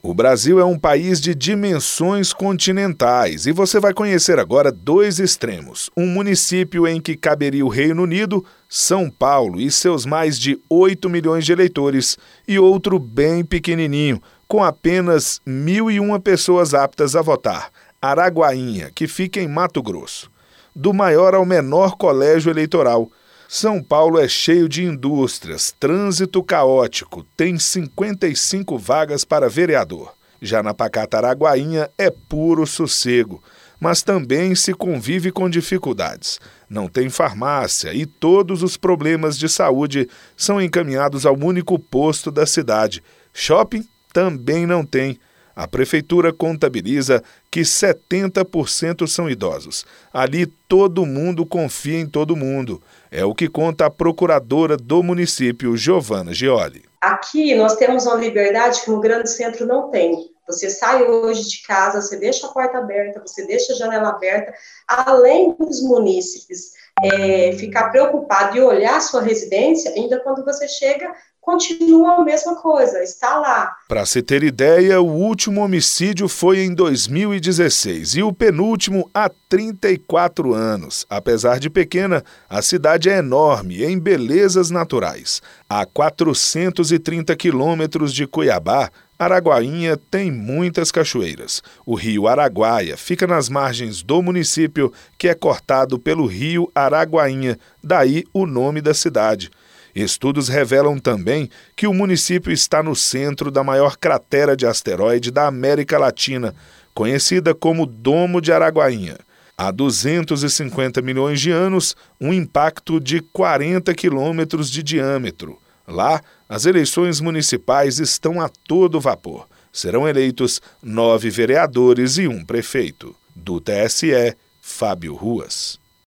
O Brasil é um país de dimensões continentais e você vai conhecer agora dois extremos: um município em que caberia o Reino Unido, São Paulo e seus mais de 8 milhões de eleitores, e outro bem pequenininho, com apenas 1.001 pessoas aptas a votar, Araguainha, que fica em Mato Grosso. Do maior ao menor colégio eleitoral, são Paulo é cheio de indústrias, trânsito caótico, tem 55 vagas para vereador. Já na Pacata Araguainha é puro sossego, mas também se convive com dificuldades. Não tem farmácia e todos os problemas de saúde são encaminhados ao único posto da cidade. Shopping também não tem. A prefeitura contabiliza que 70% são idosos. Ali todo mundo confia em todo mundo. É o que conta a procuradora do município, Giovana Gioli. Aqui nós temos uma liberdade que no grande centro não tem. Você sai hoje de casa, você deixa a porta aberta, você deixa a janela aberta, além dos munícipes é, ficar preocupado e olhar a sua residência, ainda quando você chega, continua a mesma coisa, está lá. Para se ter ideia, o último homicídio foi em 2016 e o penúltimo há 34 anos. Apesar de pequena, a cidade é enorme em belezas naturais. A 430 quilômetros de Cuiabá, Araguainha tem muitas cachoeiras. O rio Araguaia fica nas margens do município, que é cortado pelo rio Araguainha, daí o nome da cidade. Estudos revelam também que o município está no centro da maior cratera de asteroide da América Latina, conhecida como Domo de Araguainha. Há 250 milhões de anos, um impacto de 40 quilômetros de diâmetro. Lá, as eleições municipais estão a todo vapor. Serão eleitos nove vereadores e um prefeito. Do TSE, Fábio Ruas.